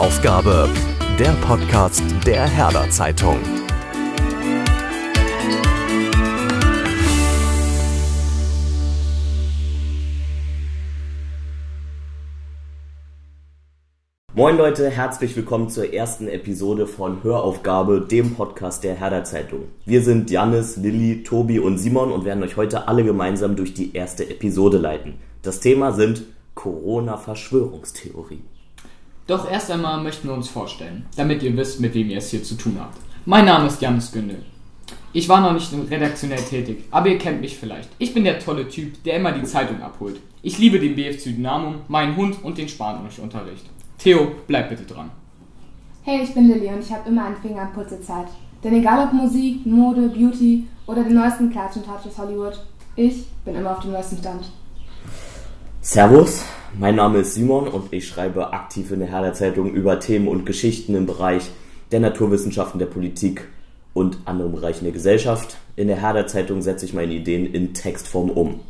Höraufgabe, der Podcast der Herder Zeitung. Moin Leute, herzlich willkommen zur ersten Episode von Höraufgabe, dem Podcast der Herder Zeitung. Wir sind Janis, Lilly, Tobi und Simon und werden euch heute alle gemeinsam durch die erste Episode leiten. Das Thema sind Corona-Verschwörungstheorie. Doch erst einmal möchten wir uns vorstellen, damit ihr wisst, mit wem ihr es hier zu tun habt. Mein Name ist Janis Gündel. Ich war noch nicht redaktionell tätig, aber ihr kennt mich vielleicht. Ich bin der tolle Typ, der immer die Zeitung abholt. Ich liebe den BFC Dynamo, meinen Hund und den Spanischunterricht. Theo, bleib bitte dran. Hey, ich bin Lilly und ich habe immer einen Finger an Putzezeit. Denn egal ob Musik, Mode, Beauty oder den neuesten Klatsch und Touch aus Hollywood, ich bin immer auf dem neuesten Stand. Servus, mein Name ist Simon und ich schreibe aktiv in der Herder Zeitung über Themen und Geschichten im Bereich der Naturwissenschaften, der Politik und anderen Bereichen der Gesellschaft. In der Herder Zeitung setze ich meine Ideen in Textform um.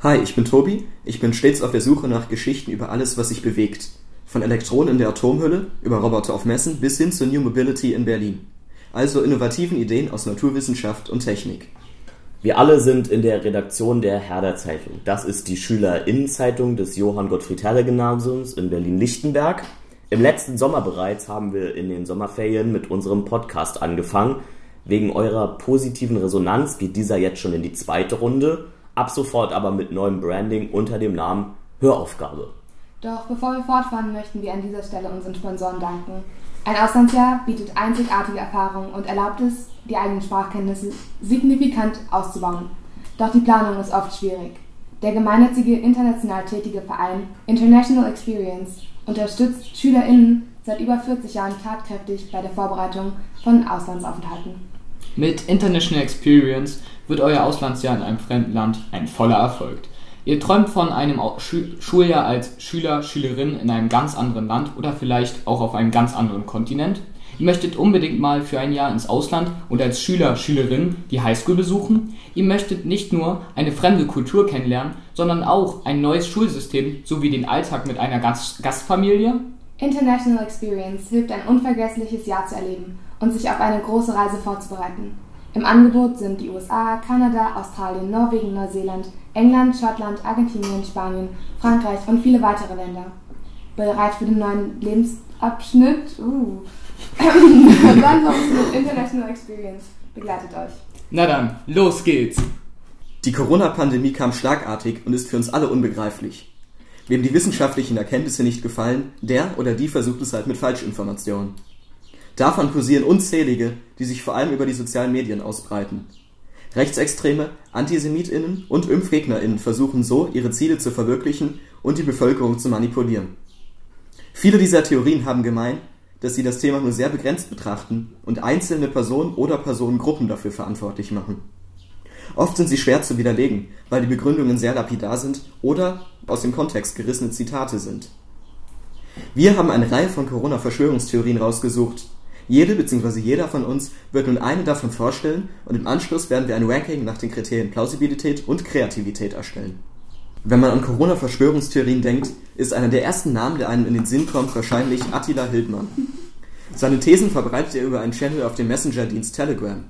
Hi, ich bin Tobi. Ich bin stets auf der Suche nach Geschichten über alles, was sich bewegt. Von Elektronen in der Atomhülle über Roboter auf Messen bis hin zur New Mobility in Berlin. Also innovativen Ideen aus Naturwissenschaft und Technik. Wir alle sind in der Redaktion der Herder Zeitung. Das ist die Schülerinnenzeitung des Johann Gottfried Herder Gymnasiums in Berlin-Lichtenberg. Im letzten Sommer bereits haben wir in den Sommerferien mit unserem Podcast angefangen. Wegen eurer positiven Resonanz geht dieser jetzt schon in die zweite Runde. Ab sofort aber mit neuem Branding unter dem Namen Höraufgabe. Doch bevor wir fortfahren, möchten wir an dieser Stelle unseren Sponsoren danken. Ein Auslandsjahr bietet einzigartige Erfahrungen und erlaubt es, die eigenen Sprachkenntnisse signifikant auszubauen. Doch die Planung ist oft schwierig. Der gemeinnützige international tätige Verein International Experience unterstützt SchülerInnen seit über 40 Jahren tatkräftig bei der Vorbereitung von Auslandsaufenthalten. Mit International Experience wird euer Auslandsjahr in einem fremden Land ein voller Erfolg. Ihr träumt von einem Schuljahr als Schüler, Schülerin in einem ganz anderen Land oder vielleicht auch auf einem ganz anderen Kontinent. Ihr möchtet unbedingt mal für ein Jahr ins Ausland und als Schüler, Schülerin die Highschool besuchen. Ihr möchtet nicht nur eine fremde Kultur kennenlernen, sondern auch ein neues Schulsystem sowie den Alltag mit einer Gastfamilie. International Experience hilft ein unvergessliches Jahr zu erleben und sich auf eine große Reise vorzubereiten. Im Angebot sind die USA, Kanada, Australien, Norwegen, Neuseeland, England, Schottland, Argentinien, Spanien, Frankreich und viele weitere Länder. Bereit für den neuen Lebensabschnitt? Uh. Landungsflug International Experience begleitet euch. Na dann, los geht's! Die Corona-Pandemie kam schlagartig und ist für uns alle unbegreiflich. Wem die wissenschaftlichen Erkenntnisse nicht gefallen, der oder die versucht es halt mit Falschinformationen. Davon kursieren unzählige, die sich vor allem über die sozialen Medien ausbreiten. Rechtsextreme, AntisemitInnen und ImpfgegnerInnen versuchen so, ihre Ziele zu verwirklichen und die Bevölkerung zu manipulieren. Viele dieser Theorien haben gemein, dass sie das Thema nur sehr begrenzt betrachten und einzelne Personen oder Personengruppen dafür verantwortlich machen. Oft sind sie schwer zu widerlegen, weil die Begründungen sehr lapidar sind oder aus dem Kontext gerissene Zitate sind. Wir haben eine Reihe von Corona-Verschwörungstheorien rausgesucht, jede bzw. jeder von uns wird nun eine davon vorstellen und im Anschluss werden wir ein Ranking nach den Kriterien Plausibilität und Kreativität erstellen. Wenn man an Corona-Verschwörungstheorien denkt, ist einer der ersten Namen, der einem in den Sinn kommt, wahrscheinlich Attila Hildmann. Seine Thesen verbreitet er über einen Channel auf dem Messenger-Dienst Telegram.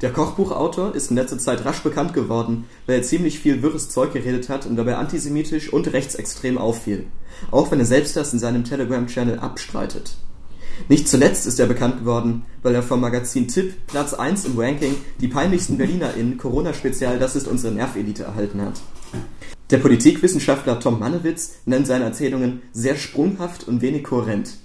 Der Kochbuchautor ist in letzter Zeit rasch bekannt geworden, weil er ziemlich viel wirres Zeug geredet hat und dabei antisemitisch und rechtsextrem auffiel, auch wenn er selbst das in seinem Telegram-Channel abstreitet. Nicht zuletzt ist er bekannt geworden, weil er vom Magazin Tipp Platz 1 im Ranking die peinlichsten BerlinerInnen Corona-Spezial Das ist unsere Nervelite erhalten hat. Der Politikwissenschaftler Tom Mannewitz nennt seine Erzählungen sehr sprunghaft und wenig kohärent.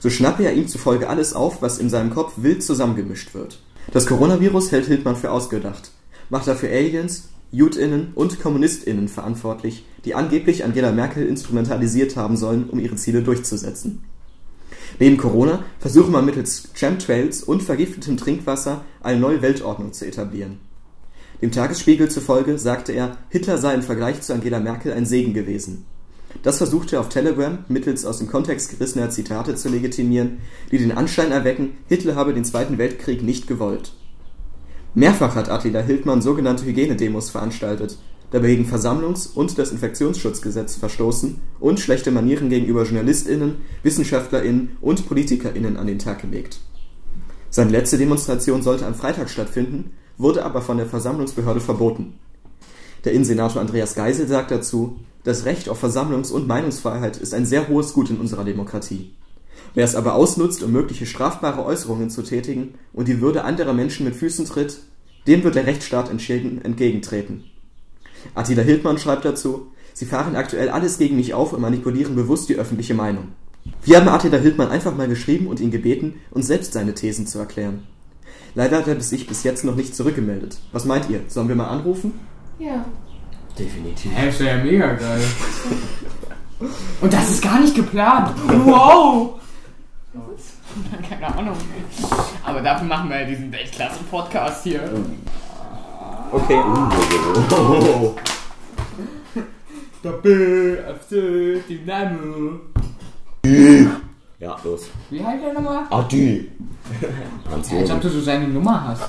So schnappe er ihm zufolge alles auf, was in seinem Kopf wild zusammengemischt wird. Das Coronavirus hält Hildmann für ausgedacht, macht er für Aliens, JudInnen und KommunistInnen verantwortlich, die angeblich Angela Merkel instrumentalisiert haben sollen, um ihre Ziele durchzusetzen. Neben Corona versuche man mittels Chemtrails und vergiftetem Trinkwasser eine neue Weltordnung zu etablieren. Dem Tagesspiegel zufolge sagte er, Hitler sei im Vergleich zu Angela Merkel ein Segen gewesen. Das versuchte er auf Telegram mittels aus dem Kontext gerissener Zitate zu legitimieren, die den Anschein erwecken, Hitler habe den Zweiten Weltkrieg nicht gewollt. Mehrfach hat Attila Hildmann sogenannte Hygienedemos veranstaltet. Dabei gegen Versammlungs- und das Infektionsschutzgesetz verstoßen und schlechte Manieren gegenüber JournalistInnen, WissenschaftlerInnen und PolitikerInnen an den Tag gelegt. Seine letzte Demonstration sollte am Freitag stattfinden, wurde aber von der Versammlungsbehörde verboten. Der Innensenator Andreas Geisel sagt dazu, das Recht auf Versammlungs- und Meinungsfreiheit ist ein sehr hohes Gut in unserer Demokratie. Wer es aber ausnutzt, um mögliche strafbare Äußerungen zu tätigen und die Würde anderer Menschen mit Füßen tritt, dem wird der Rechtsstaat entgegentreten. Attila Hildmann schreibt dazu, sie fahren aktuell alles gegen mich auf und manipulieren bewusst die öffentliche Meinung. Wir haben Attila Hildmann einfach mal geschrieben und ihn gebeten, uns selbst seine Thesen zu erklären. Leider hat er sich bis jetzt noch nicht zurückgemeldet. Was meint ihr? Sollen wir mal anrufen? Ja. Definitiv. Hä, ist ja mega geil. Und das ist gar nicht geplant. Wow! Keine Ahnung. Aber dafür machen wir ja diesen Weltklasse-Podcast hier. Okay. Doppel, Dynamo. Ja, los. Wie heißt der nochmal? Adi. Hans Als ob du so seine Nummer hast.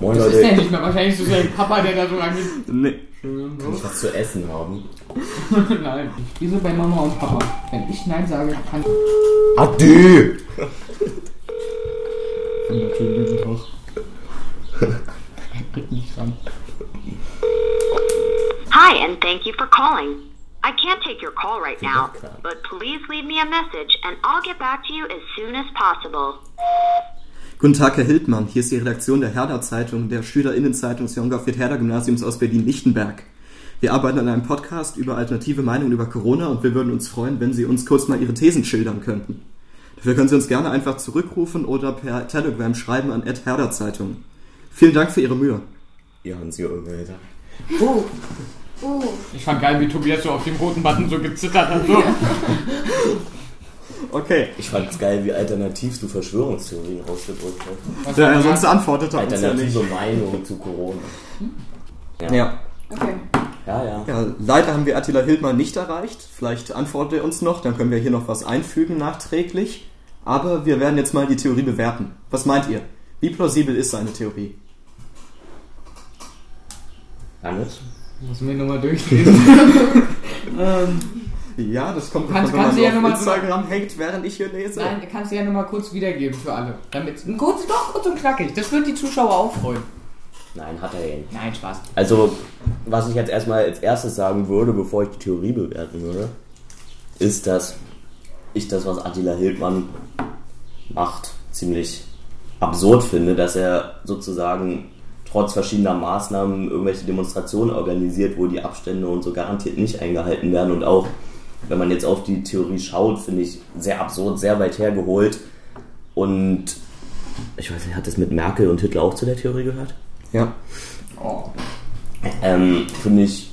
Moin Das ist der Leute. nicht mehr. Wahrscheinlich so sein Papa, der da so lange. Nee. Kann ich was zu essen haben? Nein. Wieso bei Mama und Papa? Wenn ich Nein sage, kann ich. Adi! Krieg nicht dran. Hi, and thank you for calling. I can't take your call right now, but please leave me a message and I'll get back to you as soon as possible. Guten Tag, Herr Hildmann. Hier ist die Redaktion der Herder Zeitung, der Schülerinnenzeitung des Johann Gottfried Herder Gymnasiums aus Berlin-Lichtenberg. Wir arbeiten an einem Podcast über alternative Meinungen über Corona und wir würden uns freuen, wenn Sie uns kurz mal Ihre Thesen schildern könnten. Dafür können Sie uns gerne einfach zurückrufen oder per Telegram schreiben an Ed Herder Zeitung. Vielen Dank für Ihre Mühe. Ja, Hans Josef, Alter. Oh. Oh. Ich fand geil, wie Tobias so auf dem roten Button so gezittert hat. So. Okay. Ich fand's geil, wie alternativ du Verschwörungstheorien ausgedrückt hast. Was Der war sonst antwortet er uns ja nicht. Alternative Meinung zu Corona. Ja. Ja. Okay. Ja, ja. ja, leider haben wir Attila Hildmann nicht erreicht. Vielleicht antwortet er uns noch, dann können wir hier noch was einfügen nachträglich. Aber wir werden jetzt mal die Theorie bewerten. Was meint ihr? Wie plausibel ist seine Theorie? Hannes? Muss mir nochmal durchlesen. ähm, Ja, das kommt Kannst- davon, kannst wenn du ja man noch auf mal- Instagram hängt, während ich hier lese. nein, kannst du ja nochmal kurz wiedergeben für alle. Damit, kurz, doch, kurz und knackig. Das wird die Zuschauer auch freuen. Nein, hat er ja nicht. Nein, Spaß. Also, was ich jetzt erstmal als erstes sagen würde, bevor ich die Theorie bewerten würde, ist, dass ich das, was Attila Hildmann macht, ziemlich absurd finde, dass er sozusagen trotz verschiedener Maßnahmen irgendwelche Demonstrationen organisiert, wo die Abstände und so garantiert nicht eingehalten werden und auch, wenn man jetzt auf die Theorie schaut, finde ich sehr absurd, sehr weit hergeholt und ich weiß nicht, hat das mit Merkel und Hitler auch zu der Theorie gehört? Ja. Oh. Ähm, Finde ich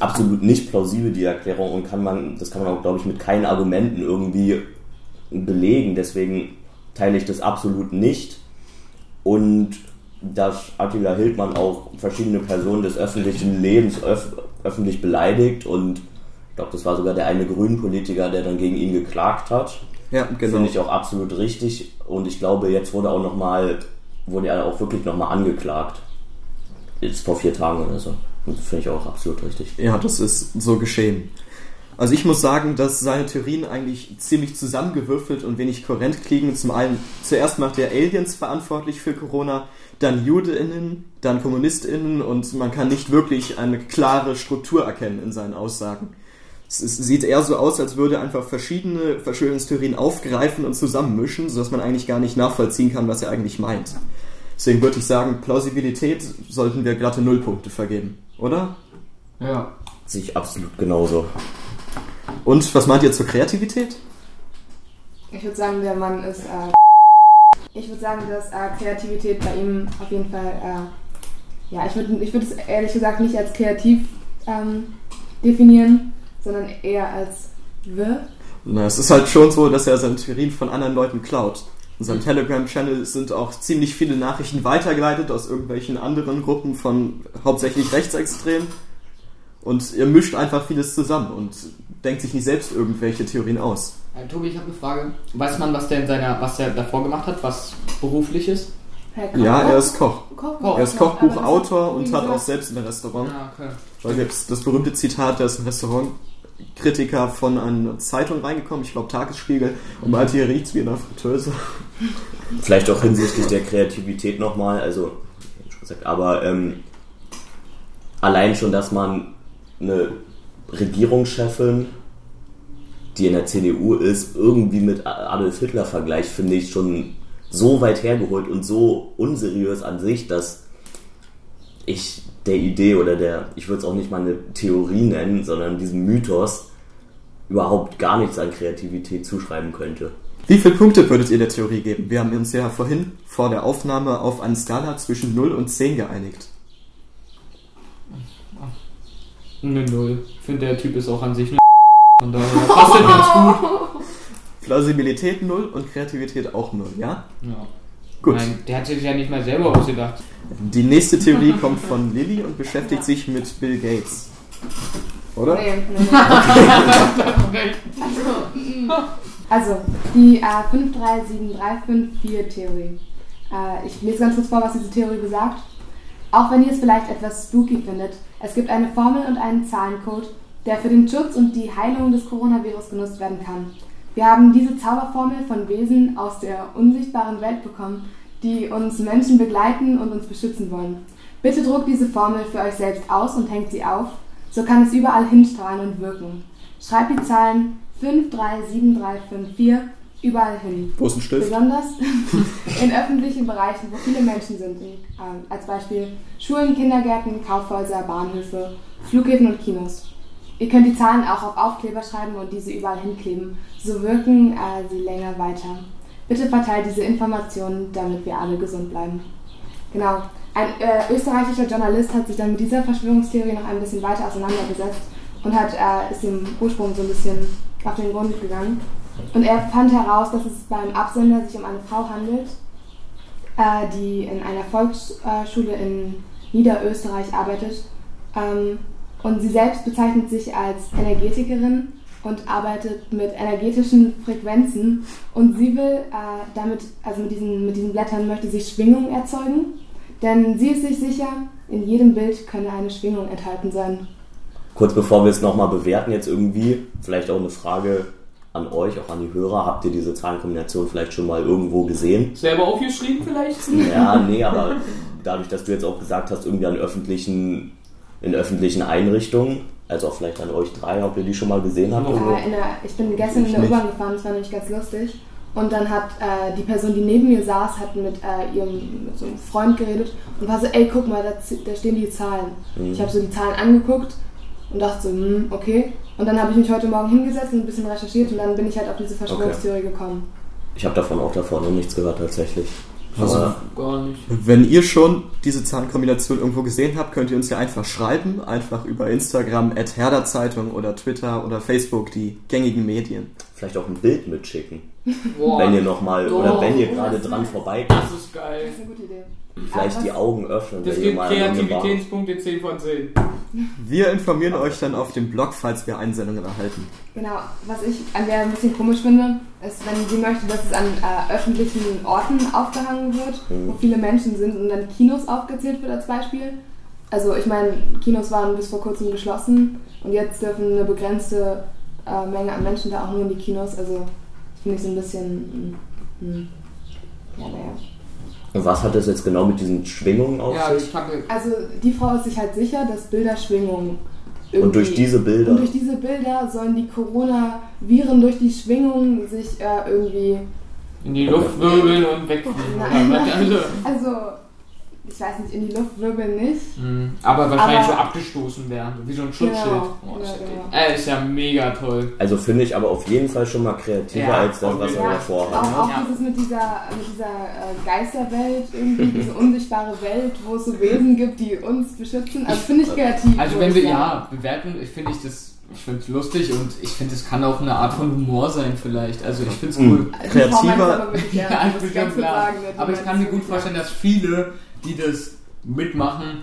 absolut nicht plausibel, die Erklärung, und kann man, das kann man auch, glaube ich, mit keinen Argumenten irgendwie belegen. Deswegen teile ich das absolut nicht. Und dass Attila Hildmann auch verschiedene Personen des öffentlichen Lebens öf öffentlich beleidigt und ich glaube, das war sogar der eine Grünen-Politiker, der dann gegen ihn geklagt hat. Ja, genau. Finde ich auch absolut richtig. Und ich glaube, jetzt wurde auch noch mal, wurde er auch wirklich nochmal angeklagt. Jetzt vor vier Tagen oder so. Finde ich auch absolut richtig. Ja, das ist so geschehen. Also ich muss sagen, dass seine Theorien eigentlich ziemlich zusammengewürfelt und wenig kohärent klingen. Zum einen, zuerst macht er Aliens verantwortlich für Corona, dann JudeInnen, dann KommunistInnen und man kann nicht wirklich eine klare Struktur erkennen in seinen Aussagen. Es ist, sieht eher so aus, als würde er einfach verschiedene Verschwörungstheorien aufgreifen und zusammenmischen, sodass man eigentlich gar nicht nachvollziehen kann, was er eigentlich meint. Deswegen würde ich sagen, Plausibilität sollten wir glatte Nullpunkte vergeben, oder? Ja. Sehe ich absolut genauso. Und was meint ihr zur Kreativität? Ich würde sagen, der Mann ist. Äh, ich würde sagen, dass äh, Kreativität bei ihm auf jeden Fall. Äh, ja, ich würde ich würd es ehrlich gesagt nicht als kreativ ähm, definieren, sondern eher als wir. Na, es ist halt schon so, dass er seine Theorien von anderen Leuten klaut. In seinem Telegram-Channel sind auch ziemlich viele Nachrichten weitergeleitet aus irgendwelchen anderen Gruppen von hauptsächlich Rechtsextremen. Und er mischt einfach vieles zusammen und denkt sich nicht selbst irgendwelche Theorien aus. Äh, Tobi, ich habe eine Frage. Weiß man, was der in seiner, was der davor gemacht hat, was beruflich ist? Herr Koch- Ja, er ist Koch. Koch- Er ist Kochbuchautor und hat auch selbst ein Restaurant. wie Da gibt es das berühmte Zitat, da ist ein Restaurantkritiker von einer Zeitung reingekommen, ich glaube Tagesspiegel, und meinte, hier riecht's wie in einer Fritteuse. Vielleicht auch hinsichtlich der Kreativität nochmal, also, ich hab schon gesagt, aber ähm, allein schon, dass man eine Regierungschefin, die in der CDU ist, irgendwie mit Adolf Hitler vergleicht, finde ich schon so weit hergeholt und so unseriös an sich, dass ich der Idee oder der, ich würde es auch nicht mal eine Theorie nennen, sondern diesem Mythos überhaupt gar nichts an Kreativität zuschreiben könnte. Wie viele Punkte würdet ihr der Theorie geben? Wir haben uns ja vorhin vor der Aufnahme auf eine Skala zwischen 0 und 10 geeinigt. Eine Null. Ich finde, der Typ ist auch an sich eine Von daher passt der ganz gut. Plausibilität 0 und Kreativität auch 0, ja? Ja. Gut. Nein, der hat sich ja nicht mal selber ausgedacht. Die nächste Theorie kommt von Lilly und beschäftigt sich mit Bill Gates. Oder? Nee, nee, nee. Also, die äh, 53735-4-Theorie. Äh, ich lese ganz kurz vor, was diese Theorie besagt. Auch wenn ihr es vielleicht etwas spooky findet, es gibt eine Formel und einen Zahlencode, der für den Schutz und die Heilung des Coronavirus genutzt werden kann. Wir haben diese Zauberformel von Wesen aus der unsichtbaren Welt bekommen, die uns Menschen begleiten und uns beschützen wollen. Bitte druckt diese Formel für euch selbst aus und hängt sie auf, so kann es überall hinstrahlen und wirken. Schreibt die Zahlen 537354 überall hin. Wo ist ein Stift? Besonders in öffentlichen Bereichen, wo viele Menschen sind. Ähm, als Beispiel Schulen, Kindergärten, Kaufhäuser, Bahnhöfe, Flughäfen und Kinos. Ihr könnt die Zahlen auch auf Aufkleber schreiben und diese überall hinkleben. So wirken äh, sie länger weiter. Bitte verteilt diese Informationen, damit wir alle gesund bleiben. Genau. Ein äh, österreichischer Journalist hat sich dann mit dieser Verschwörungstheorie noch ein bisschen weiter auseinandergesetzt und hat, äh, ist dem Ursprung so ein bisschen auf den Grund gegangen. Und er fand heraus, dass es beim Absender sich um eine Frau handelt, äh, die in einer Volksschule in Niederösterreich arbeitet. Ähm, und sie selbst bezeichnet sich als Energetikerin und arbeitet mit energetischen Frequenzen. Und sie will äh, damit, also mit diesen, mit diesen Blättern möchte sie Schwingung erzeugen. Denn sie ist sich sicher, in jedem Bild könne eine Schwingung enthalten sein. Kurz bevor wir es nochmal bewerten, jetzt irgendwie, vielleicht auch eine Frage an euch, auch an die Hörer. Habt ihr diese Zahlenkombination vielleicht schon mal irgendwo gesehen? Selber aufgeschrieben vielleicht? Ja, nee, aber dadurch, dass du jetzt auch gesagt hast, irgendwie an öffentlichen, in öffentlichen Einrichtungen, also auch vielleicht an euch drei, ob ihr die schon mal gesehen habt? irgendwo? Äh, in der, ich bin gestern Ich in der. U-Bahn gefahren, das war nämlich ganz lustig. Und dann hat äh, die Person, die neben mir saß, hat mit äh, ihrem mit so einem Freund geredet und war so, ey, guck mal, da, da stehen die Zahlen. Mhm. Ich habe so die Zahlen angeguckt und dachte so, hm, okay. Und dann habe ich mich heute Morgen hingesetzt und ein bisschen recherchiert und dann bin ich halt auf diese Verschwörungstheorie gekommen. Ich habe davon auch davor noch nichts gehört tatsächlich. Also- Aber Gar nicht. Wenn ihr schon diese Zahlenkombination irgendwo gesehen habt, könnt ihr uns ja einfach schreiben, einfach über Instagram, at Herder-Zeitung oder Twitter oder Facebook, die gängigen Medien. vielleicht auch ein Bild mitschicken, Boah, wenn ihr nochmal, oder wenn ihr gerade das dran vorbeigeht, das ist Das geil. ist eine gute Idee. vielleicht die Augen öffnen, Das wenn ihr gibt Kreativitätspunkte 10 von 10. Wir informieren euch dann auf dem Blog, falls wir Einsendungen erhalten. Genau, was ich an der ein bisschen komisch finde, ist, wenn sie möchte, dass es an äh, öffentlichen Orten aufgehangen wird, Mhm. wo viele Menschen sind und dann Kinos aufgezählt wird als Beispiel. Also ich meine, Kinos waren bis vor kurzem geschlossen und jetzt dürfen eine begrenzte äh, Menge an Menschen da auch nur in die Kinos. Also das finde ich so ein bisschen... mm, mm, ja, naja. Und was hat das jetzt genau mit diesen Schwingungen auf Ja, sich? Also die Frau ist sich halt sicher, dass Bilder Schwingungen Und durch diese Bilder, Und durch diese Bilder sollen die Corona-Viren durch die Schwingung sich äh, irgendwie. In die Luft wirbeln und wegfliegen. Nein. Also, Also, ich weiß nicht, in die Luft wirbeln nicht. Mhm. aber wahrscheinlich Aber- so abgestoßen werden. Wie so ein Schutzschild. Genau, Oh, ja, ist, ja genau. äh, ist ja mega toll. also finde ich aber auf jeden Fall schon mal kreativer Ja, als das, was wir davor auch, hatten. auch Ja. dieses mit dieser, mit dieser äh, Geisterwelt, irgendwie, diese unsichtbare Welt, wo es so Wesen gibt, die uns beschützen. Also finde ich kreativ. Also wenn wir ja bewerten, ich finde ich das, ich finde es lustig und ich finde es kann auch eine Art von Humor sein vielleicht. Also ich finde es Mhm. cool. Kreativer- Ja, ich bin ganz klar. sagen, ne? Aber ich kann mir gut vorstellen, dass viele, die das mitmachen,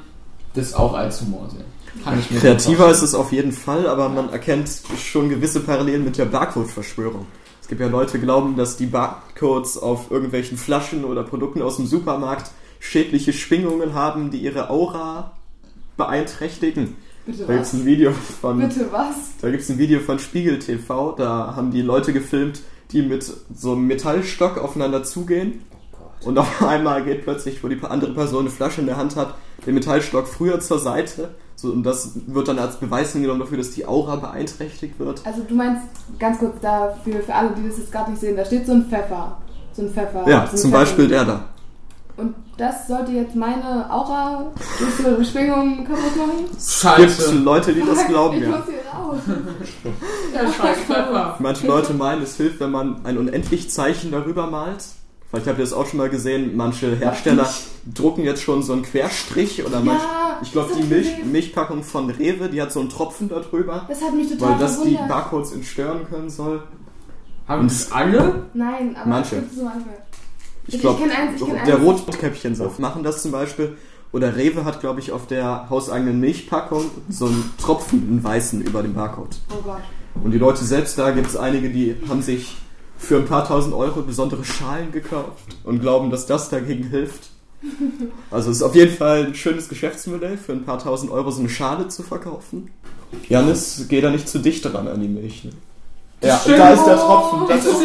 das auch als Humor sehen. Kann ich mir Kreativer ist es auf jeden Fall, aber man erkennt schon gewisse Parallelen mit der Barcode-Verschwörung. Es gibt ja Leute, die glauben, dass die Barcodes auf irgendwelchen Flaschen oder Produkten aus dem Supermarkt schädliche Schwingungen haben, die ihre Aura beeinträchtigen. Bitte Da gibt's was? ein Video von Bitte was? da gibt's ein Video von Spiegel TV, da haben die Leute gefilmt, die mit so einem Metallstock aufeinander zugehen. Und auf einmal geht plötzlich, wo die andere Person eine Flasche in der Hand hat, der Metallstock früher zur Seite. So, und das wird dann als Beweis hingenommen dafür, dass die Aura beeinträchtigt wird. Also du meinst, ganz kurz dafür, für alle, die das jetzt gerade nicht sehen, da steht so ein Pfeffer. So ein Pfeffer. Ja, so ein zum Pfeffer. Beispiel der da. Und das sollte jetzt meine Aura durch so Schwingungen kaputt machen? Es gibt Scheiße. Leute, die das glauben, ich ja. muss hier raus. Der scheiß Pfeffer. Manche Leute meinen, es hilft, wenn man ein Unendlich-Zeichen darüber malt. Vielleicht habt ihr das auch schon mal gesehen. Manche Hersteller drucken jetzt schon so einen Querstrich oder manch, Ja, ich glaube die Milch. Milchpackung von Rewe, die hat so einen Tropfen darüber, Das hat mich total weil das die verwundert. Barcodes entstören können soll. Haben das alle? Nein, aber Manche. so manche. Ich Ich glaube, der. Rotkäppchensaft machen das zum Beispiel. Oder Rewe hat, glaube ich, auf der hauseigenen Milchpackung so einen Tropfen, einen weißen über dem Barcode. Oh Gott. Und die Leute selbst da gibt es einige, die haben sich für ein paar tausend Euro besondere Schalen gekauft und glauben, dass das dagegen hilft. Also es ist auf jeden Fall ein schönes Geschäftsmodell, für ein paar tausend Euro so eine Schale zu verkaufen. Janis, geh da nicht zu dicht dran an die Milch. Ne? Ja, stimmt. da ist der Tropfen. Das ist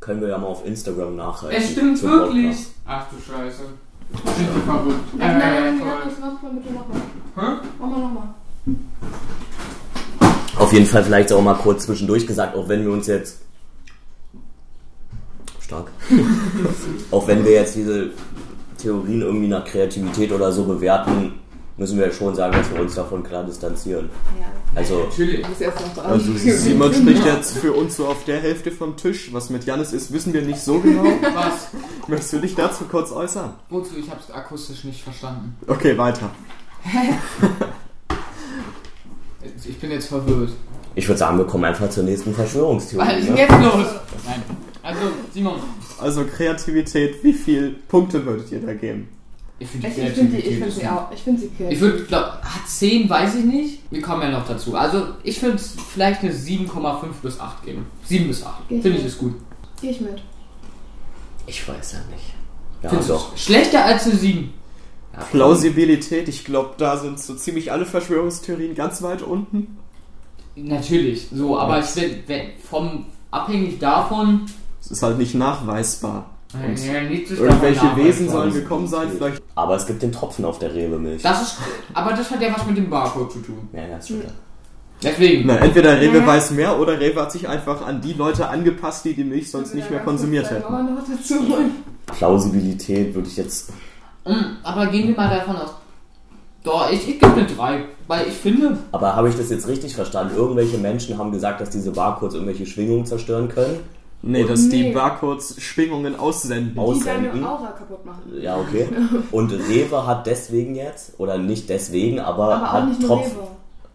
Können wir ja mal auf Instagram nachreichen. Es stimmt wirklich. Podcast. Ach du Scheiße. Sind die verrückt. Nein, nein, nein, Äh, nein, toll. das mach mal bitte nochmal. Hä? Mach mal nochmal. Auf jeden Fall vielleicht auch mal kurz zwischendurch gesagt, auch wenn wir uns jetzt stark, auch wenn wir jetzt diese Theorien irgendwie nach Kreativität oder so bewerten, müssen wir schon sagen, dass wir uns davon klar distanzieren. Ja, Also Natürlich. Also Simon spricht jetzt für uns so auf der Hälfte vom Tisch. Was mit Janis ist, wissen wir nicht so genau. Was? Möchtest du dich dazu kurz äußern? Wozu? Ich hab's akustisch nicht verstanden. Okay, weiter. Ich bin jetzt verwirrt. ich würde sagen, wir kommen einfach zur nächsten Was Verschwörungstheorie. ist Ne? jetzt los? Nein. Also, Simon, Also Kreativität, wie viel Punkte würdet ihr da geben? ich finde Ich, die ich finde find sie auch. Ich finde sie Ich kreativ. würde, glaub, ah, 10 weiß ich nicht. Wir kommen ja noch dazu. Also, ich würde vielleicht eine 7,5 bis 8 geben. 7 bis 8. Geh ich Finde ich ist gut. Geh ich mit. Ich weiß ja nicht. Ja, Findest du doch. Schlechter als eine 7. Ja. Plausibilität, ich glaube, da sind so ziemlich alle Verschwörungstheorien ganz weit unten. Natürlich, so, aber ich bin wenn, vom abhängig davon. Es ist halt nicht nachweisbar. Und Ja, irgendwelche Wesen sollen gekommen sein, vielleicht. Aber es gibt den Tropfen auf der Rewe-Milch. Das ist, aber das hat ja was mit dem Barcode zu tun. Ja, ja, ist schon klar. Deswegen. Na, entweder Rewe Ja. weiß mehr oder Rewe hat sich einfach an die Leute angepasst, die die Milch sonst nicht mehr konsumiert hätten. Plausibilität würde ich jetzt. Mm, Aber gehen wir mal davon aus. Doch, ich, ich gebe eine 3. Weil ich finde, Aber habe ich das jetzt richtig verstanden? Irgendwelche Menschen haben gesagt, dass diese Barcodes irgendwelche Schwingungen zerstören können. Nee, dass die Nee. Barcodes Schwingungen aussenden. Aus- Die deine Aussenden. Aura kaputt machen. Ja, okay. Und Rewe hat deswegen jetzt, oder nicht deswegen, aber, Aber hat Tropf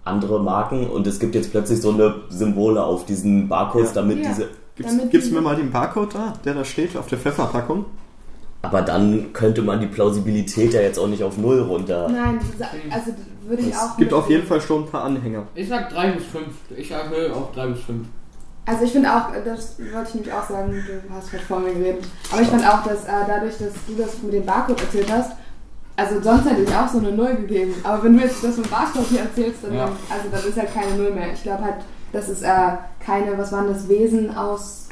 andere Marken und es gibt jetzt plötzlich so eine Symbole auf diesen Barcodes, Ja. damit Ja. diese. Gibt's, Damit gibt's die- mir mal den Barcode da, der da steht auf der Pfefferpackung? Aber dann könnte man die Plausibilität ja jetzt auch nicht auf Null runter. Nein, also würde ich auch. Es gibt auf jeden Fall schon ein paar Anhänger. ich sag 3 bis 5. Ich sage auch 3 bis 5. Also ich finde auch, das wollte ich nämlich auch sagen, du hast halt vor mir geredet. Aber ich fand auch, dass äh, dadurch, dass du das mit dem Barcode erzählt hast, also sonst hätte ich auch so eine Null gegeben. Aber wenn du jetzt das mit Barcode hier erzählst, dann, Ja. also dann ist halt keine Null mehr. Ich glaube halt, dass es äh, keine, was waren das, Wesen aus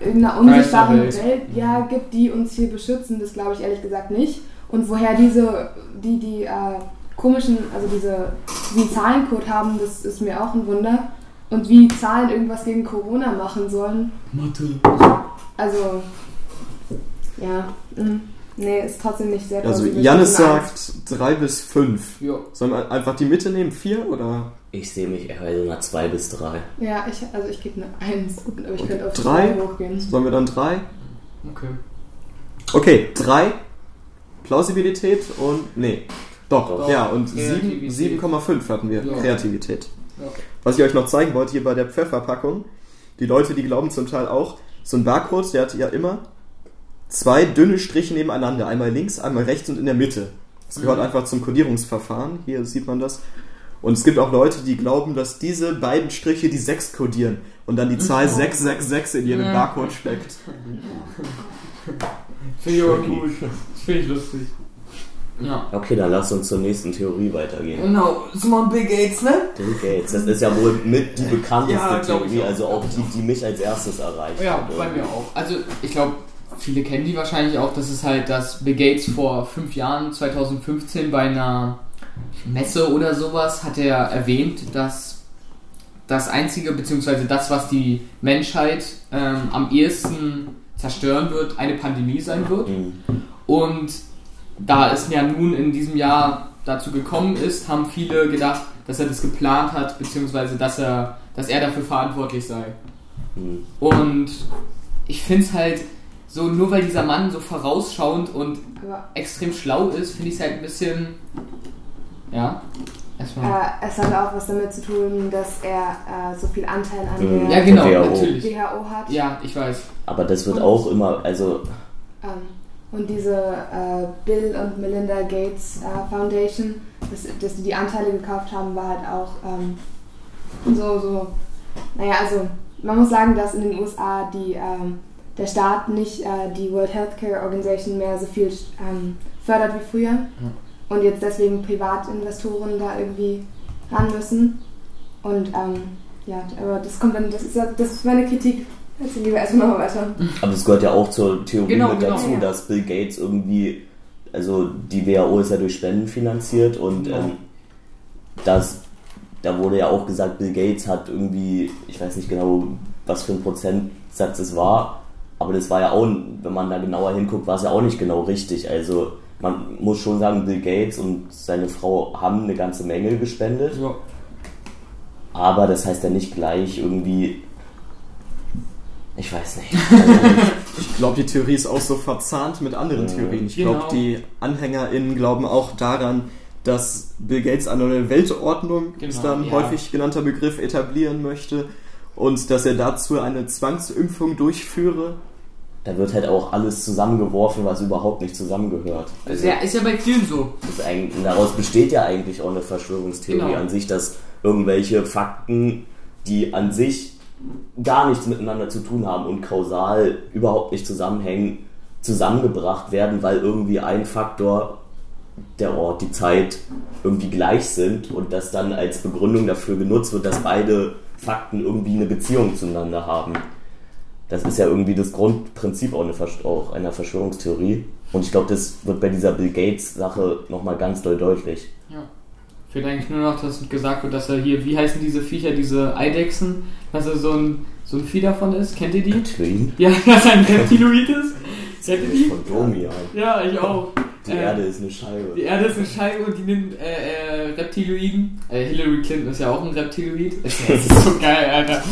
irgendeiner unsichtbaren Geisterwelt. Welt ja, gibt, die uns hier beschützen. Das glaube ich ehrlich gesagt nicht. Und woher diese, die, die äh, komischen, also diese, diesen Zahlencode haben, das ist mir auch ein Wunder. Und wie Zahlen irgendwas gegen Corona machen sollen. Mathe. Also, ja, mh. nee, ist trotzdem nicht sehr Also. Janis sagt 3 bis 5. Jo. Sollen wir einfach die Mitte nehmen? 4 oder? Ich sehe mich eher so einer 2 bis 3. Ja, ich, also ich gebe eine 1, aber ich Und könnte auf drei? 2 hochgehen. Sollen wir dann 3? Okay. Okay, 3. Plausibilität und. Nee. Doch, Doch. ja, und Kreativität. 7 7,5 hatten wir. Ja. Kreativität. Ja. Was ich euch noch zeigen wollte hier bei der Pfefferpackung. Die Leute, die glauben zum Teil auch, so ein Barcode, der hat ja immer zwei dünne Striche nebeneinander. Einmal links, einmal rechts und in der Mitte. Das gehört Mhm. einfach zum Kodierungsverfahren. Hier sieht man das. Und es gibt auch Leute, die glauben, dass diese beiden Striche die 6 kodieren und dann die Zahl 666 in jedem Ja. Barcode steckt. Finde ich aber. Das finde ich lustig. Ja. Okay, dann lass uns zur nächsten Theorie weitergehen. Genau, sind wir Bill Gates, ne? Bill Gates, das ist ja wohl mit die bekannteste Ja, Theorie, auch. also auch die, die mich als erstes erreicht Ja, hat. bei mir auch. Also ich glaube, viele kennen die wahrscheinlich auch. Das ist halt, dass Bill Gates vor fünf Jahren, 2015, bei einer Messe oder sowas, hat er erwähnt, dass das einzige, beziehungsweise das, was die Menschheit ähm, am ehesten zerstören wird, eine Pandemie sein wird. Mhm. Und da es ja nun in diesem Jahr dazu gekommen ist, haben viele gedacht, dass er das geplant hat, beziehungsweise dass er, dass er dafür verantwortlich sei. Mhm. Und ich finde es halt so, nur weil dieser Mann so vorausschauend und extrem schlau ist, finde ich es halt ein bisschen. Ja. Erstmal. äh, es hat auch was damit zu tun, dass er äh, so viel Anteil an Mhm. ja, der genau, WHO. natürlich. WHO hat. Ja, ich weiß. Aber das wird auch immer, also Ähm, und diese äh, Bill und Melinda Gates äh, Foundation, dass, dass die die Anteile gekauft haben, war halt auch ähm, so, so, naja, also man muss sagen, dass in den USA die, ähm, der Staat nicht äh, die World Healthcare Organization mehr so viel ähm, fördert wie früher und jetzt deswegen Privatinvestoren da irgendwie ran müssen. Und ähm, ja, aber das kommt dann, das ist, ja- das ist meine Kritik. Jetzt gehen wir erstmal weiter. Aber es gehört ja auch zur Theorie Genau, mit genau. dazu, Ja. dass Bill Gates irgendwie, also die WHO ist ja durch Spenden finanziert und Genau. ähm, das, da wurde ja auch gesagt, Bill Gates hat irgendwie, ich weiß nicht genau, was für ein Prozentsatz es war, aber das war ja auch, wenn man da genauer hinguckt, war es ja auch nicht genau richtig. Also man muss schon sagen, Bill Gates und seine Frau haben eine ganze Menge gespendet. Ja. Aber das heißt ja nicht gleich irgendwie. Ich weiß nicht. Also, Ich glaube, die Theorie ist auch so verzahnt mit anderen Mhm. Theorien. Ich Genau. glaube, die AnhängerInnen glauben auch daran, dass Bill Gates eine neue Weltordnung, Genau, ist da ein ja. häufig genannter Begriff, etablieren möchte und dass er dazu eine Zwangsimpfung durchführe. Da wird halt auch alles zusammengeworfen, was überhaupt nicht zusammengehört. Also, ja, ist ja bei vielen so. daraus besteht ja eigentlich auch eine Verschwörungstheorie Genau. an sich, dass irgendwelche Fakten, die an sich gar nichts miteinander zu tun haben und kausal überhaupt nicht zusammenhängen, zusammengebracht werden, weil irgendwie ein Faktor, der Ort, die Zeit irgendwie gleich sind und das dann als Begründung dafür genutzt wird, dass beide Fakten irgendwie eine Beziehung zueinander haben. Das ist ja irgendwie das Grundprinzip auch, eine Versch- auch einer Verschwörungstheorie. Und ich glaube, das wird bei dieser Bill Gates-Sache nochmal ganz doll deutlich. Ja. Fehlt eigentlich nur noch, dass gesagt wird, dass er hier, wie heißen diese Viecher, diese Eidechsen, dass er so ein, so ein Vieh davon ist. Kennt ihr die? Reptiloiden? Ja, dass er ein Reptiloid ist. Kennt ihr die? von Domian. Ja, ich auch. Die Äh, Erde ist eine Scheibe. Die Erde ist eine Scheibe und die nimmt äh, äh, Reptiloiden. Äh, Hillary Clinton ist ja auch ein Reptiloid. Das ist so geil, Alter.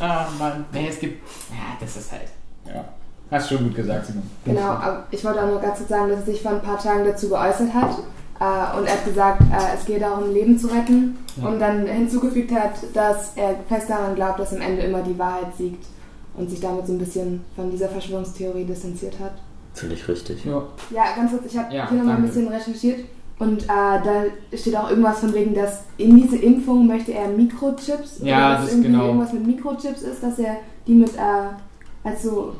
Ah, Mann. Nee, es gibt. Ja, das ist halt. Ja. Hast schon gut gesagt, Simon. Genau, aber ich wollte auch nur ganz kurz sagen, dass er sich vor ein paar Tagen dazu geäußert hat. Äh, und er hat gesagt, äh, es geht darum, Leben zu retten. Ja. Und dann hinzugefügt hat, dass er fest daran glaubt, dass am Ende immer die Wahrheit siegt. Und sich damit so ein bisschen von dieser Verschwörungstheorie distanziert hat. Finde ich richtig. Ja. Ja, ganz kurz, ich habe Ja, hier nochmal ein bisschen recherchiert. Und äh, da steht auch irgendwas von wegen, dass in diese Impfung möchte er Mikrochips. Ja, das ist irgendwie genau. irgendwas mit Mikrochips ist, dass er die mit, äh, also,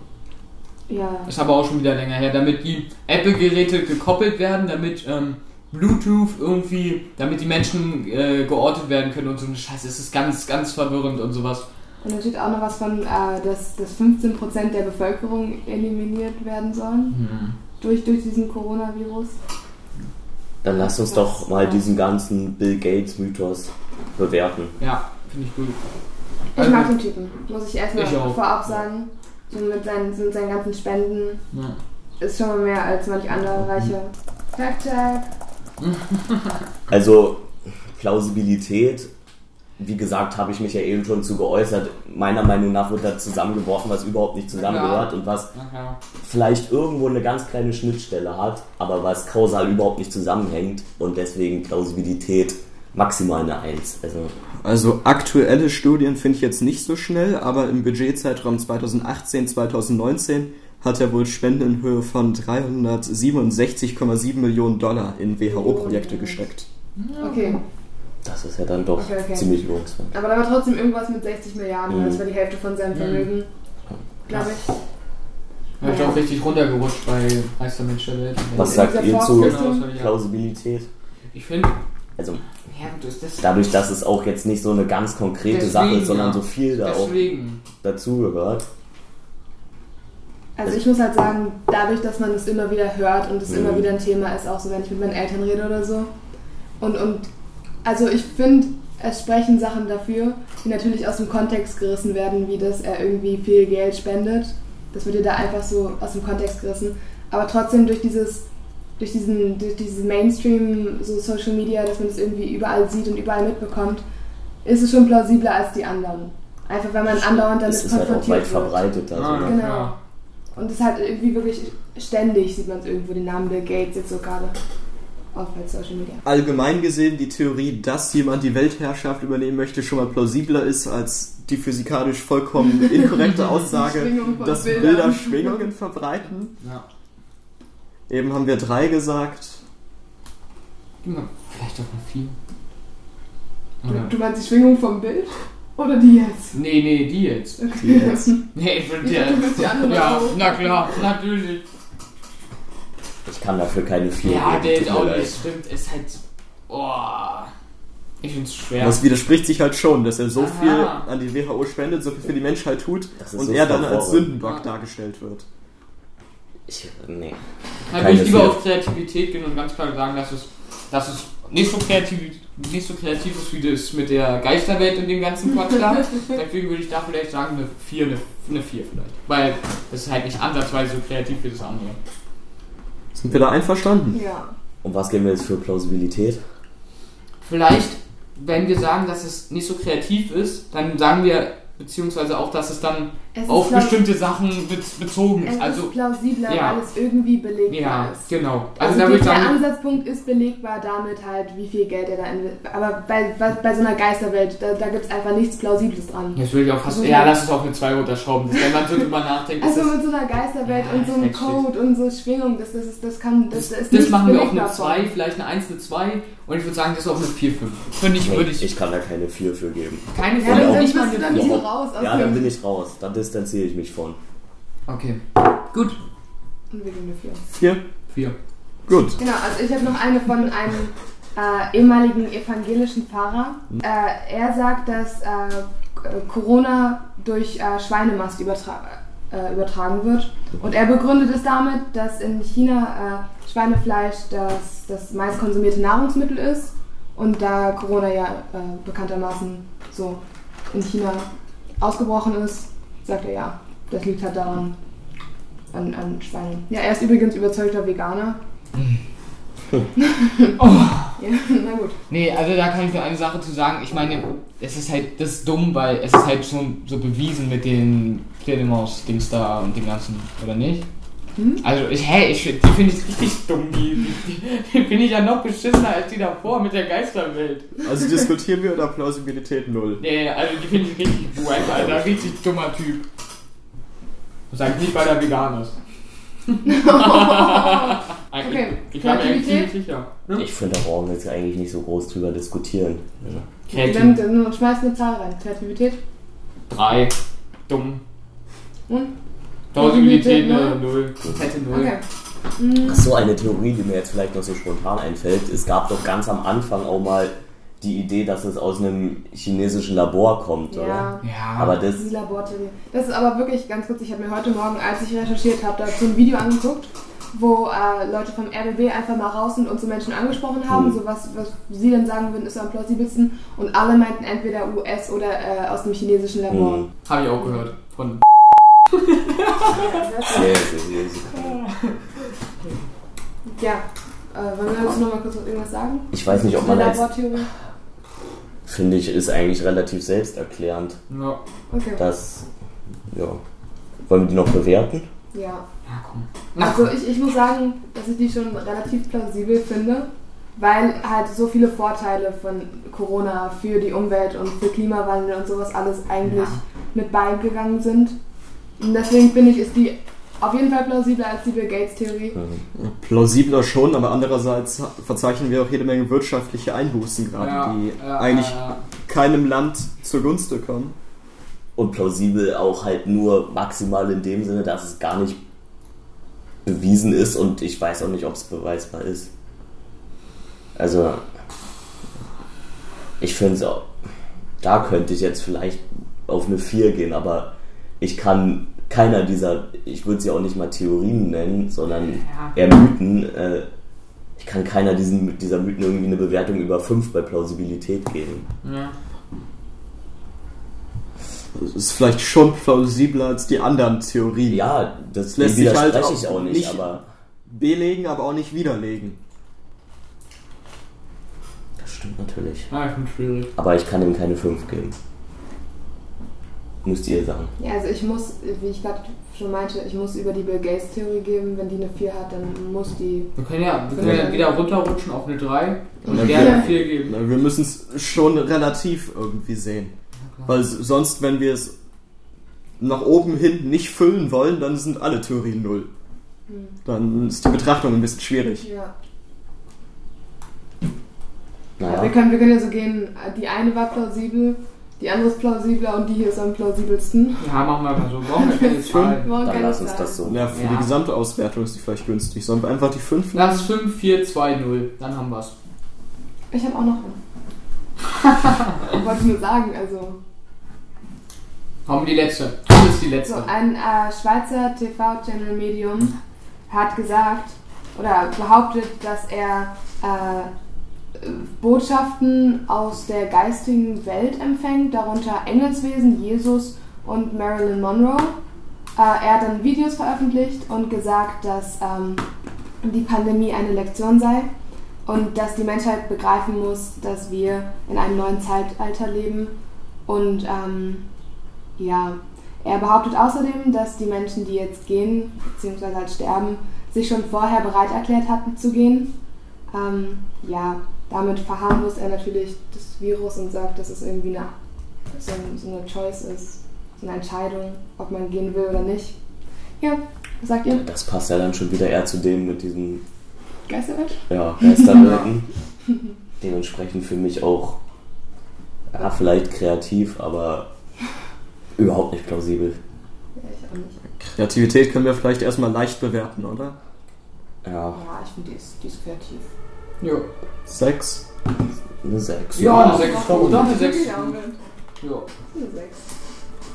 ja. Ist aber auch schon wieder länger her, damit die Apple-Geräte gekoppelt werden, damit ähm, Bluetooth irgendwie, damit die Menschen äh, geortet werden können und so eine Scheiße. Es ist ganz, ganz verwirrend und sowas. Und dann steht auch noch was von, äh, dass, dass 15% der Bevölkerung eliminiert werden sollen durch, durch diesen Coronavirus. Dann lasst uns doch mal diesen ganzen Bill Gates-Mythos bewerten. Ja, finde ich gut. Ich mag den Typen, muss ich erstmal vorab sagen. So mit seinen, so mit seinen ganzen Spenden Ja. ist schon mal mehr als manch andere reiche. Tag, Tag. Also Plausibilität, wie gesagt, habe ich mich ja eben schon zu geäußert. Meiner Meinung nach wird da zusammengeworfen, was überhaupt nicht zusammengehört und was Ach ja. vielleicht irgendwo eine ganz kleine Schnittstelle hat, aber was kausal überhaupt nicht zusammenhängt und deswegen Plausibilität maximal eine Eins. Also Also aktuelle Studien finde ich jetzt nicht so schnell, aber im Budgetzeitraum 2018-2019 hat er wohl Spenden in Höhe von 367,7 Millionen Dollar in WHO-Projekte gesteckt. Okay, das ist ja dann doch Okay, okay. ziemlich lohnenswert. aber da war trotzdem irgendwas mit 60 Milliarden, Mhm. das war die Hälfte von seinem Vermögen, glaube ich. Er ist Ja. auch richtig runtergerutscht bei Reichster Mensch der Welt. Was sagt ihr zu Genau, ich. Plausibilität? Ich finde, Also ja, gut, ist das dadurch, dass es auch jetzt nicht so eine ganz konkrete Deswegen, Sache ist, sondern ja. so viel da auch deswegen. dazugehört. Also ich muss halt sagen, dadurch, dass man es immer wieder hört und es Mhm. immer wieder ein Thema ist, auch so wenn ich mit meinen Eltern rede oder so. Und, und also ich finde, es sprechen Sachen dafür, die natürlich aus dem Kontext gerissen werden, wie dass er irgendwie viel Geld spendet. Das wird dir da einfach so aus dem Kontext gerissen. Aber trotzdem durch dieses, durch diesen, durch diesen Mainstream, so Social Media, dass man es irgendwie überall sieht und überall mitbekommt, ist es schon plausibler als die anderen. Einfach weil man andauernd damit Es ist halt auch konfrontiert weit wird. verbreitet. Also, Ah, ja, Genau. klar. Und es ist halt irgendwie wirklich ständig, sieht man es irgendwo, den Namen Bill Gates jetzt so gerade auf bei Social Media. Allgemein gesehen die Theorie, dass jemand die Weltherrschaft übernehmen möchte, schon mal plausibler ist als die physikalisch vollkommen inkorrekte Aussage, von dass Bildern. Bilder Schwingungen verbreiten. Ja. Eben haben wir drei gesagt. Vielleicht auch mal vier. Du, du meinst die Schwingung vom Bild? Oder die jetzt? Nee, nee, die jetzt. Die jetzt. Nee, die andere Ja, auch. na klar, natürlich. Ich kann dafür keine vier Ja, geben, der tut ist stimmt. Ist halt. Oh. Ich find's schwer. Das widerspricht sich halt schon, dass er so Aha. viel an die WHO spendet, so viel für die Menschheit tut und so er dann als. Sündenbock Ja. dargestellt wird. Ich, nee. Dann Keine würde ich lieber auf Kreativität gehen und ganz klar sagen, dass es, dass es nicht, so kreativ, nicht so kreativ ist wie das mit der Geisterwelt in dem ganzen Quatsch da. Deswegen würde ich da vielleicht sagen, eine 4, eine, eine 4 vielleicht. Weil das ist halt nicht ansatzweise so kreativ wie das andere. Sind wir da einverstanden? Ja. Und was geben wir jetzt für Plausibilität? Vielleicht, wenn wir sagen, dass es nicht so kreativ ist, dann sagen wir, beziehungsweise auch, dass es dann Es auf ist bestimmte Sachen be bezogen Es ist. Also, ist plausibler, ja. weil es irgendwie belegbar ja, ist. genau. Also, Also, da die, würde ich der sagen, Ansatzpunkt ist belegbar damit halt, wie viel Geld er da investiert. Aber bei, bei, bei so einer Geisterwelt, da, da gibt es einfach nichts Plausibles dran. jetzt würde ich auch fast, Also, ja, ja. lass es auf eine 2 runterschrauben. Wenn man so drüber nachdenkt, ist Also mit so einer Geisterwelt Ja, und so ist einem Code und so Schwingung, das, das, ist, das kann, das, Das, ist das machen wir auf eine belegbar 2, von. vielleicht eine 1, eine 2 und ich würde sagen, das ist auf eine 4, 5. Finde ich, Nee, würde ich. ich kann da keine vier für geben. keine Ja, Folge, dann, auch dann nicht bist du dann raus aus Ja, dann bin ich raus. Distanziere ich mich von. Okay. Gut. Und wir geben eine vier. Vier? 4. Gut. Genau, also ich habe noch eine von einem äh, ehemaligen evangelischen Pfarrer. Äh, er sagt, dass äh, Corona durch äh, Schweinemast übertra äh, übertragen wird. Und er begründet es damit, dass in China äh, Schweinefleisch das, das meist konsumierte Nahrungsmittel ist. Und da Corona ja äh, bekanntermaßen so in China ausgebrochen ist, sagt er ja, das liegt halt daran, an, an Schweinen. Ja, er ist übrigens überzeugter Veganer. Ja, na gut. Nee, also da kann ich nur eine Sache zu sagen. Ich meine, es ist halt, das ist dumm, weil es ist halt schon so bewiesen mit den Fledermaus-Dings da und dem Ganzen, oder nicht? Hm? Also, ich, hä, ich, die finde ich richtig dumm. Die, die, die finde ich ja noch beschissener als die davor mit der Geisterwelt. Also diskutieren wir unter Plausibilität null. Nee, also die finde ich richtig wack, Alter. Richtig dummer Typ. Das sag ich nicht, weil er vegan ist. Okay, Ich war mir eigentlich ziemlich sicher. Ne? Ich finde, da brauchen wir jetzt eigentlich nicht so groß drüber diskutieren. Also, Dann, dann schmeiß eine Zahl rein. Kreativität. Drei. Dumm. Und? Plausibilität Null? eine Null. Fette Null. Okay. Hm, Ach so, eine Theorie, die mir jetzt vielleicht noch so spontan einfällt. Es gab doch ganz am Anfang auch mal die Idee, dass es aus einem chinesischen Labor kommt, oder? Ja. Ja. Aber das, Die Labortheorie. Das ist aber wirklich ganz kurz. Ich habe mir heute Morgen, als ich recherchiert habe, dazu ein Video angeguckt, wo äh, Leute vom RBB einfach mal raus sind und so Menschen angesprochen haben, Hm. so was, was sie dann sagen würden, ist am plausibelsten. Und alle meinten entweder US oder äh, aus dem chinesischen Labor. hm, Habe ich auch gehört. Von sehr, sehr, sehr, sehr. Ja. Äh, wollen wir dazu nochmal kurz irgendwas sagen? Ich weiß nicht, ob man als, Labortheorie? finde ich, ist eigentlich relativ selbsterklärend. ja. Okay. Das, ja. Wollen wir die noch bewerten? Ja. Ja, komm. Also ich, ich muss sagen, dass ich die schon relativ plausibel finde, weil halt so viele Vorteile von Corona für die Umwelt und für Klimawandel und sowas alles eigentlich Ja. mit beigegangen sind. Und deswegen finde ich, ist die auf jeden Fall plausibler als die Bill Gates Theorie. Mhm. Plausibler schon, aber andererseits verzeichnen wir auch jede Menge wirtschaftliche Einbußen gerade, ja, die ja, eigentlich ja, keinem Land zugunste kommen. Und plausibel auch halt nur maximal in dem Sinne, dass es gar nicht bewiesen ist und ich weiß auch nicht, ob es beweisbar ist. Also, ich finde es auch, da könnte ich jetzt vielleicht auf eine 4 gehen, aber ich kann keiner dieser, ich würde sie auch nicht mal Theorien nennen, sondern Ja. eher Mythen, äh, ich kann keiner diesen, dieser Mythen irgendwie eine Bewertung über 5 bei Plausibilität geben. Ja. Das ist vielleicht schon plausibler als die anderen Theorien. Ja, das lässt sich halt auch ich auch nicht, nicht- aber Belegen, aber auch nicht widerlegen. das stimmt natürlich. Ja, ich finde schwierig. Aber ich kann ihm keine 5 geben. Müsst ihr sagen. Ja, also ich muss, wie ich gerade schon meinte, ich muss über die Bill Gates Theorie geben. Wenn die eine 4 hat, dann muss die. Wir können ja, wir können ja wieder runterrutschen auf eine 3 und Ja. gerne 4 geben. Na, Wir müssen es schon relativ irgendwie sehen. Weil sonst, wenn wir es nach oben hin nicht füllen wollen, dann sind alle Theorien null. Dann ist die Betrachtung ein bisschen schwierig. Ja. Naja. Wir, können, wir können ja so gehen, die eine war plausibel, die andere ist plausibler und die hier ist am plausibelsten. Ja, machen wir mal so. Brauchen wir keine Zahlen. Dann keine lass uns Zahlen. das so. Ja, für Ja. die gesamte Auswertung ist die vielleicht günstig. Sollen wir einfach die 5 Lass 5, 4, 2, 0. Dann haben wir's. Ich habe auch noch einen. Wollte ich nur sagen, also. Haben wir die letzte. Das ist die So, letzte. ein äh, Schweizer TV-Channel Medium hat gesagt oder behauptet, dass er äh, Botschaften aus der geistigen Welt empfängt, darunter Engelswesen, Jesus und Marilyn Monroe. Äh, er hat dann Videos veröffentlicht und gesagt, dass ähm, die Pandemie eine Lektion sei und dass die Menschheit begreifen muss, dass wir in einem neuen Zeitalter leben und ähm, ja, er behauptet außerdem, dass die Menschen, die jetzt gehen, beziehungsweise halt sterben, sich schon vorher bereit erklärt hatten zu gehen. Ähm, ja, damit verharmlost er natürlich das Virus und sagt, dass es irgendwie eine, so, so eine Choice ist, so eine Entscheidung, ob man gehen will oder nicht. Ja, was sagt ihr? Das passt ja dann schon wieder eher zu dem mit diesen Geisterwelt? ja, Geisterwelten. Dementsprechend für mich auch, ja, vielleicht kreativ, aber überhaupt nicht plausibel. Ja, ich auch nicht. Kreativität können wir vielleicht erstmal leicht bewerten, oder? Ja, Ja, ich finde, die ist, die ist kreativ. Jo. 6. eine 6. Ja, eine 6 Doch, Doch, eine das 6. ist auch gut. Jo. Eine 6.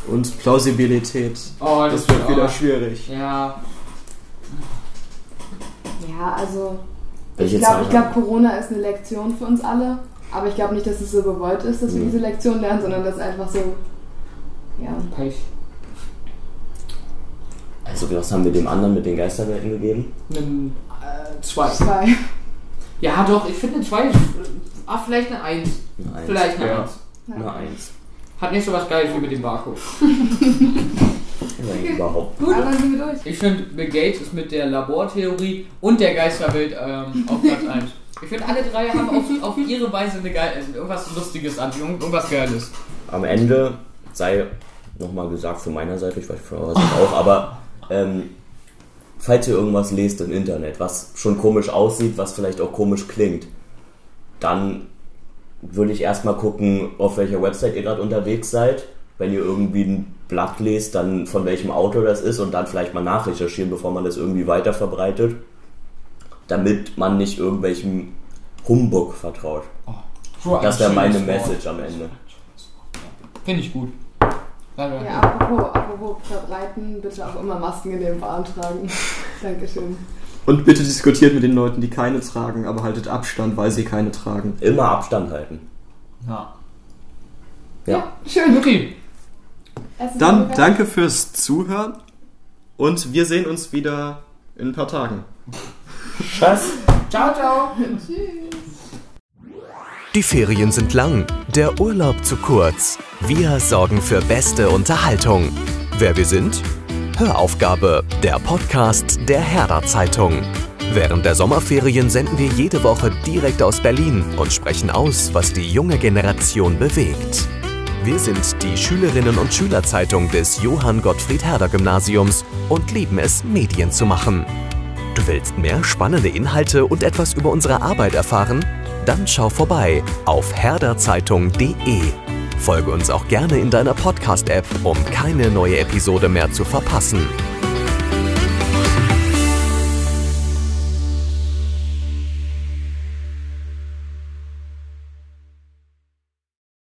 Und Plausibilität. Oh, Das wird wieder schwierig. Ja. Ja, also Welche ich glaube, glaub, Corona ist eine Lektion für uns alle. Aber ich glaube nicht, dass es so gewollt ist, dass wir Mhm. diese Lektion lernen, sondern dass einfach so. Ja. Pech. Also, was haben wir dem anderen mit den Geisterwelten gegeben? Eine 2. Zwei. Ja, doch, ich finde eine 2 ist. Ah, vielleicht eine 1. Eine 1. Vielleicht eine Ja. 1. Eine 1. Hat nicht so was Geiles wie mit dem Barcode. Nein, überhaupt. Gut, aber dann sind wir durch. Ich finde, Bill Gates ist mit der Labortheorie und der Geisterwelt ähm, auf Platz 1. Ich finde, alle drei haben auf, auf ihre Weise eine geil, irgendwas Lustiges an, irgendwas Geiles. Am Ende sei nochmal gesagt von meiner Seite, ich weiß von eurer Seite auch, aber ähm, falls ihr irgendwas lest im Internet, was schon komisch aussieht, was vielleicht auch komisch klingt, dann würde ich erstmal gucken, auf welcher Website ihr gerade unterwegs seid. Wenn ihr irgendwie ein Blatt lest, dann von welchem Autor das ist und dann vielleicht mal nachrecherchieren, bevor man das irgendwie weiter verbreitet, damit man nicht irgendwelchem Humbug vertraut. Ein Das wäre meine. Message am Ende. Finde ich gut. Danke. Ja, apropos, apropos verbreiten, bitte auch immer Masken in den Bahn tragen. Dankeschön. Und bitte diskutiert mit den Leuten, die keine tragen, aber haltet Abstand, weil sie keine tragen. Immer Abstand halten. Ja. Ja. Schön. Okay. Dann danke fürs Zuhören und wir sehen uns wieder in ein paar Tagen. Tschüss. Ciao, ciao. Die Ferien sind lang, der Urlaub zu kurz. Wir sorgen für beste Unterhaltung. Wer wir sind? Höraufgabe, der Podcast der Herder Zeitung. Während der Sommerferien senden wir jede Woche direkt aus Berlin und sprechen aus, was die junge Generation bewegt. Wir sind die Schülerinnen und Schülerzeitung des Johann Gottfried Herder Gymnasiums und lieben es, Medien zu machen. Du willst mehr spannende Inhalte und etwas über unsere Arbeit erfahren? Dann schau vorbei auf herderzeitung.de. Folge uns auch gerne in deiner Podcast-App, um keine neue Episode mehr zu verpassen.